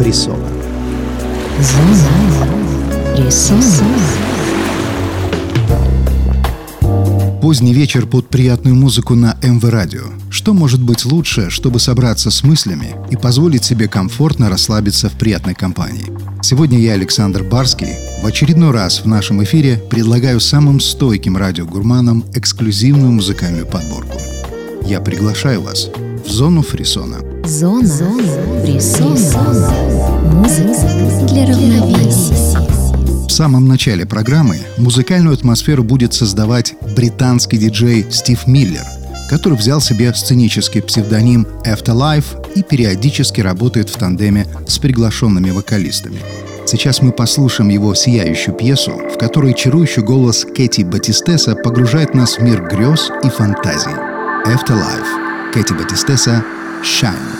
фрисона. Поздний вечер под приятную музыку на МВ Радио. Что может быть лучше, чтобы собраться с мыслями и позволить себе комфортно расслабиться в приятной компании? Сегодня я, Александр Барский, в очередной раз в нашем эфире предлагаю самым стойким радиогурманам эксклюзивную музыкальную подборку. Я приглашаю вас в зону фрисона. Зона, Зона фрисона. Музыка для равновесия. В самом начале программы музыкальную атмосферу будет создавать британский диджей Стив Миллер, который взял себе сценический псевдоним Afterlife и периодически работает в тандеме с приглашенными вокалистами. Сейчас мы послушаем его сияющую пьесу, в которой чарующий голос Кэти Батистеса погружает нас в мир грез и фантазий. Afterlife. Кэти Батистеса «Shine».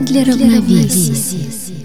Для равновесия.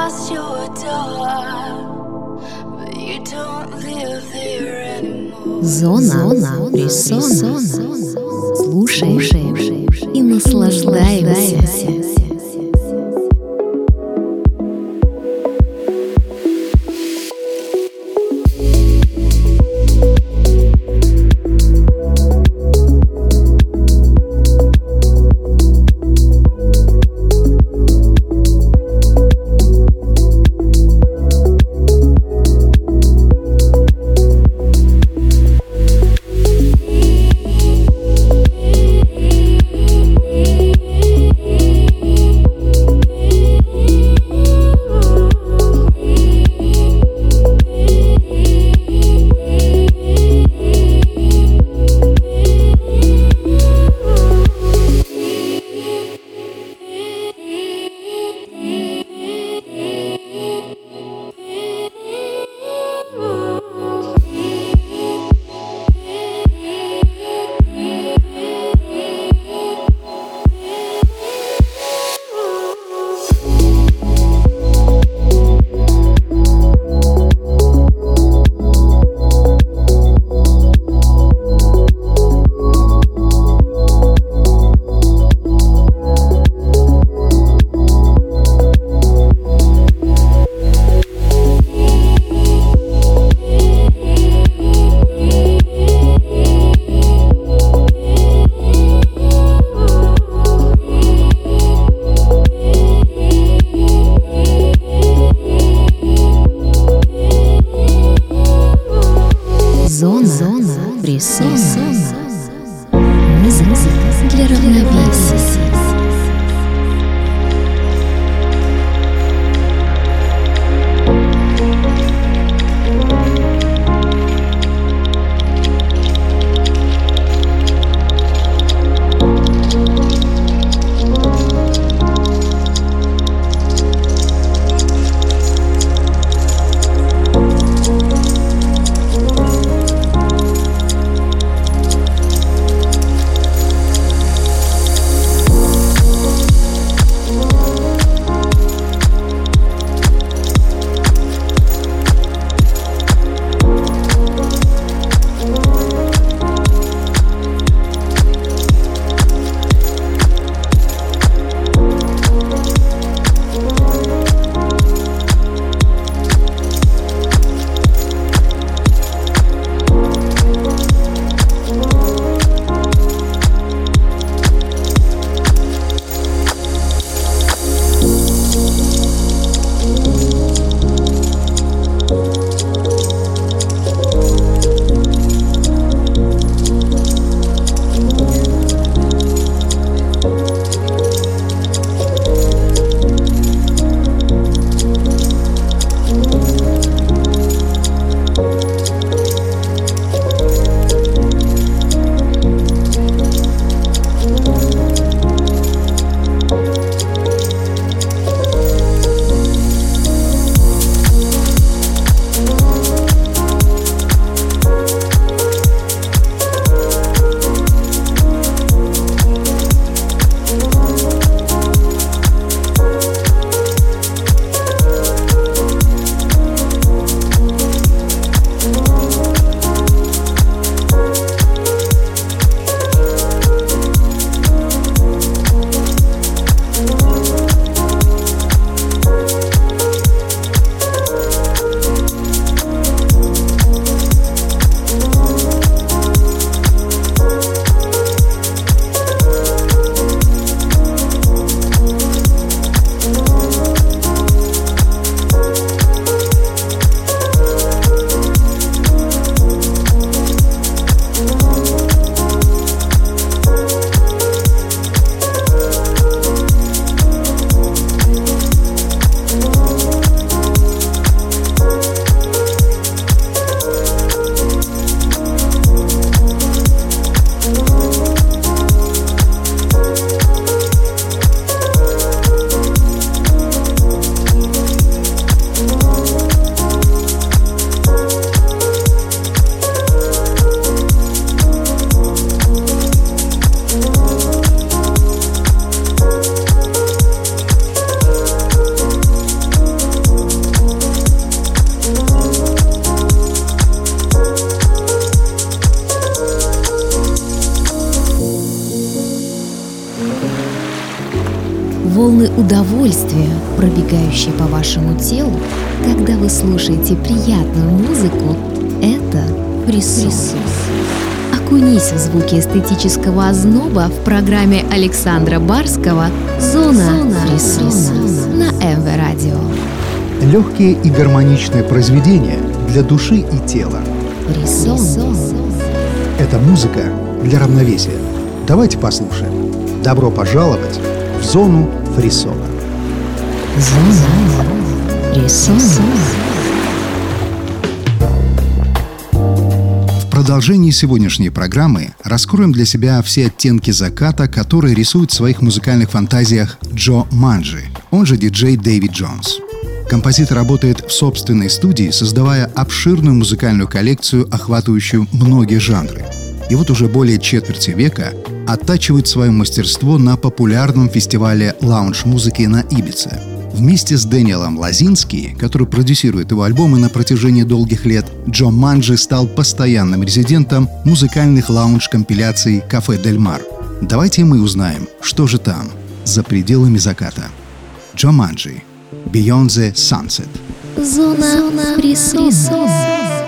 house you adore, but you don't live there anymore. Зона, зона, прессон, слушаем и наслаждаемся. Музыка для равновесия. Александра Барского «Зона, Зона фрисона» на МВ Радио. Легкие и гармоничные произведения для души и тела. Фрисон. Это музыка для равновесия. Давайте послушаем. Добро пожаловать в зону фрисона. Зона фрисона. Продолжении сегодняшней программы раскроем для себя все оттенки заката, которые рисует в своих музыкальных фантазиях Джо Манджи, он же диджей Дэвид Джонс. Композитор работает в собственной студии, создавая обширную музыкальную коллекцию, охватывающую многие жанры. И вот уже более четверти века оттачивает свое мастерство на популярном фестивале лаунж-музыки на Ибице. Вместе с Дэниелом Лазински, который продюсирует его альбомы на протяжении долгих лет, Джо Манджи стал постоянным резидентом музыкальных лаунж-компиляций «Кафе Дель Мар». Давайте мы узнаем, что же там, за пределами заката. Джо Манджи, Beyond the Sunset. Зона, Зона фрисона.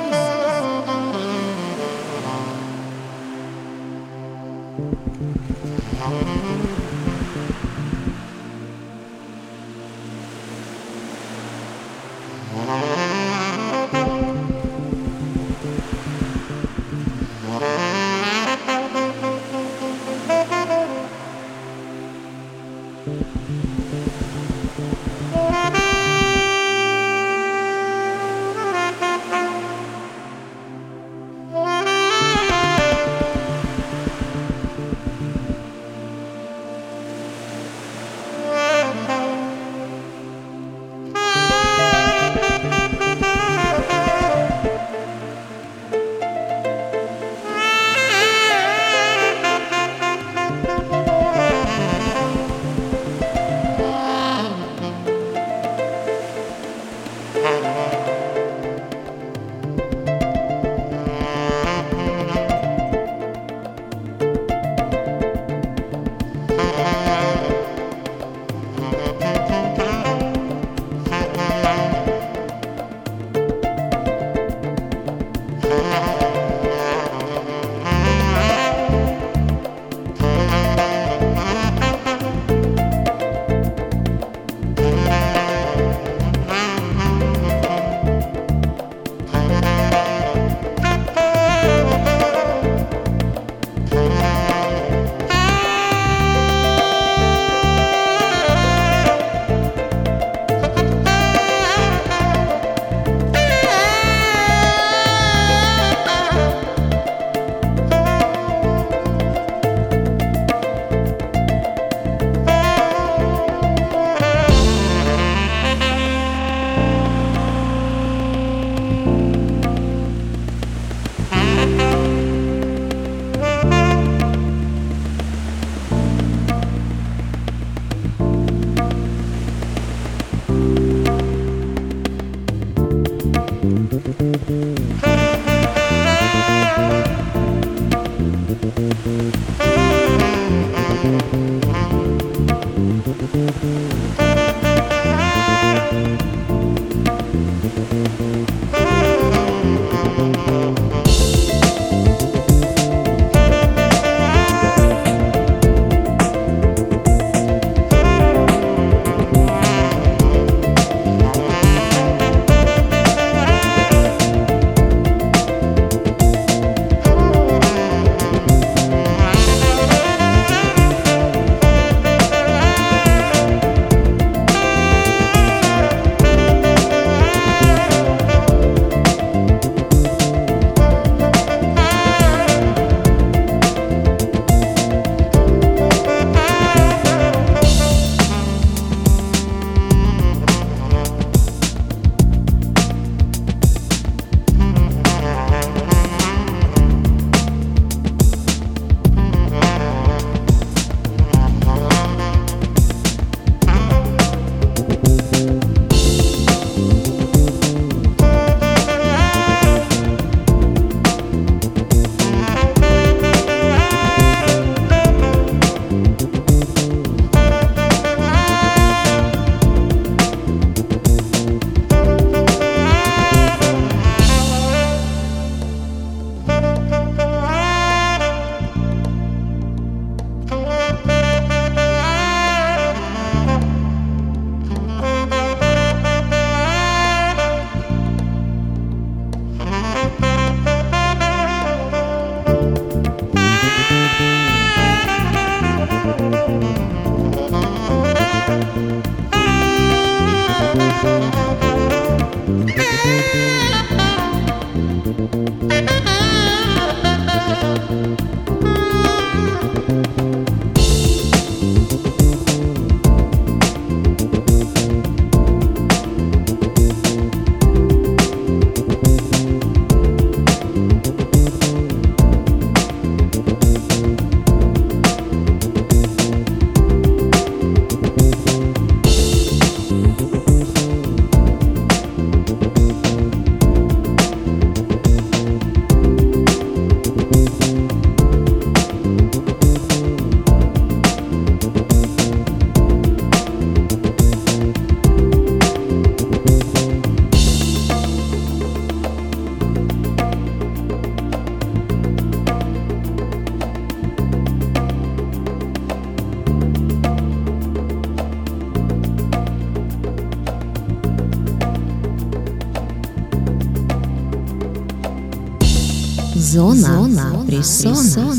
Фрисона.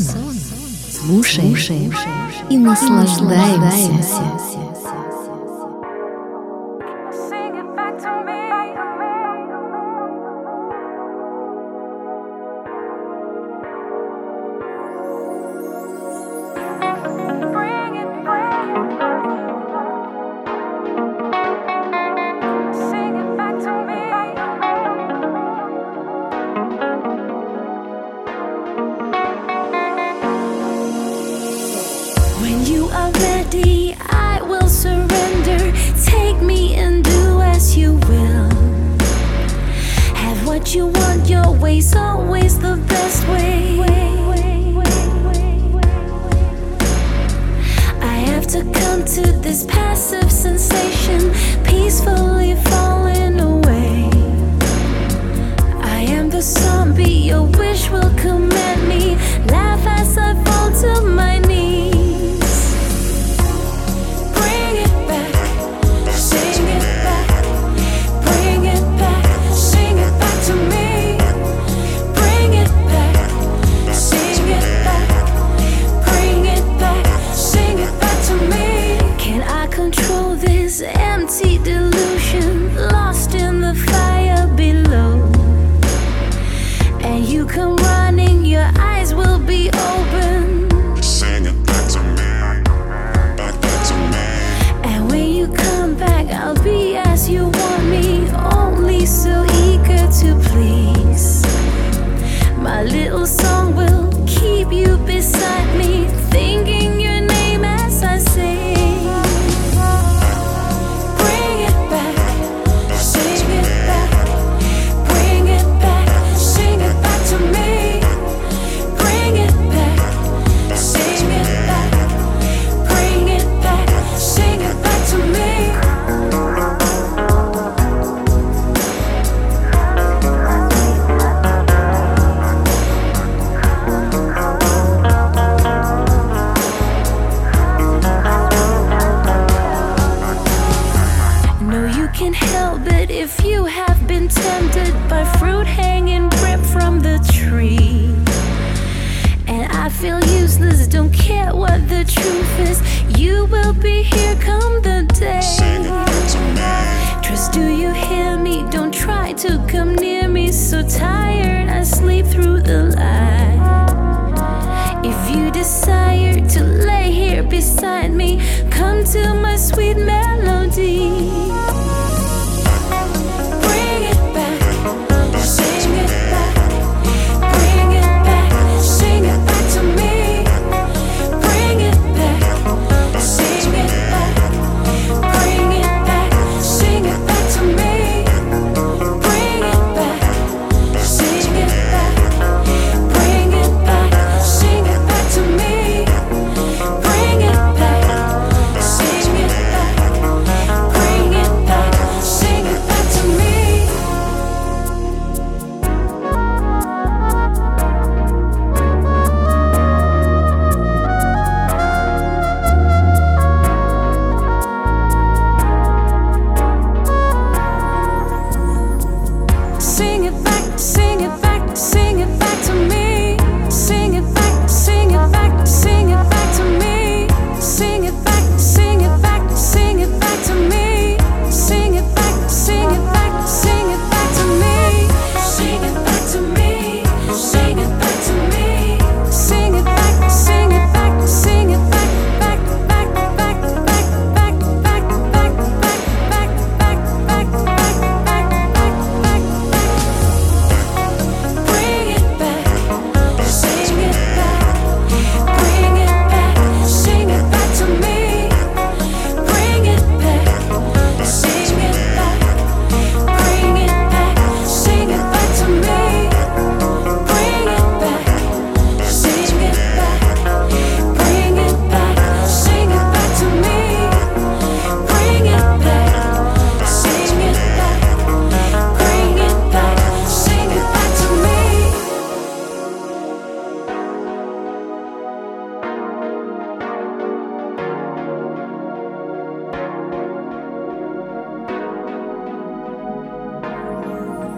Слушаем и наслаждаемся.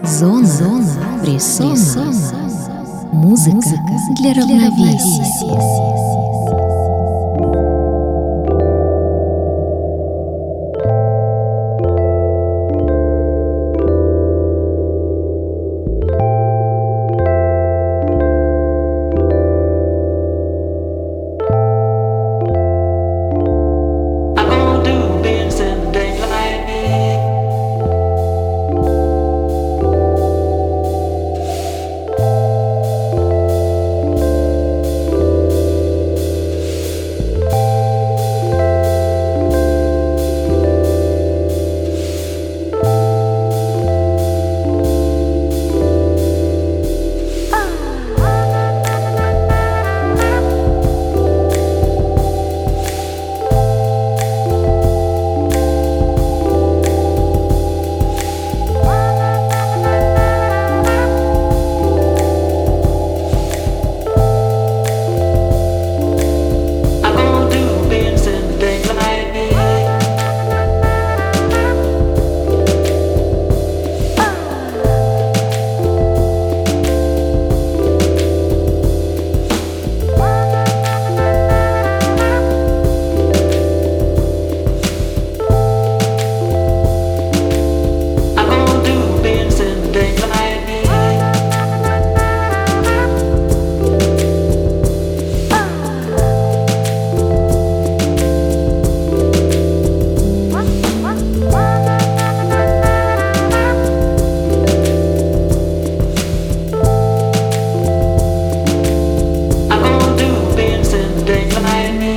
Зона, зона, фрисона. Музыка, Музыка для равновесия. me.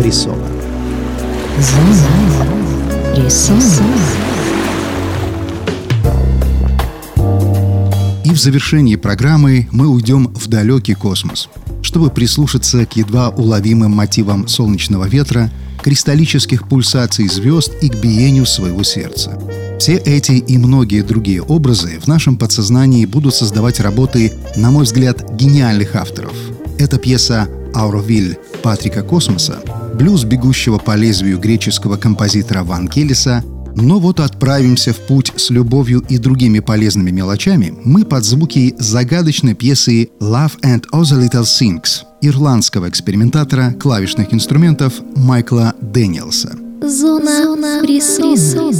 фрисона. И в завершении программы мы уйдем в далекий космос, чтобы прислушаться к едва уловимым мотивам солнечного ветра, кристаллических пульсаций звезд и к биению своего сердца. Все эти и многие другие образы в нашем подсознании будут создавать работы, на мой взгляд, гениальных авторов. Это пьеса «Ауровиль» Патрика Космоса, блюз бегущего по лезвию греческого композитора Ван Келлиса, но вот отправимся в путь с любовью и другими полезными мелочами мы под звуки загадочной пьесы «Love and Other Little Things» ирландского экспериментатора клавишных инструментов Майкла Дэниелса. Зона, Зона фрисона.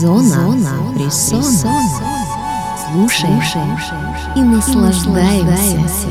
Зона, Зона фрисона. слушаем и наслаждаемся.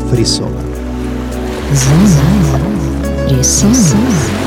фрисона. Зона фрисона.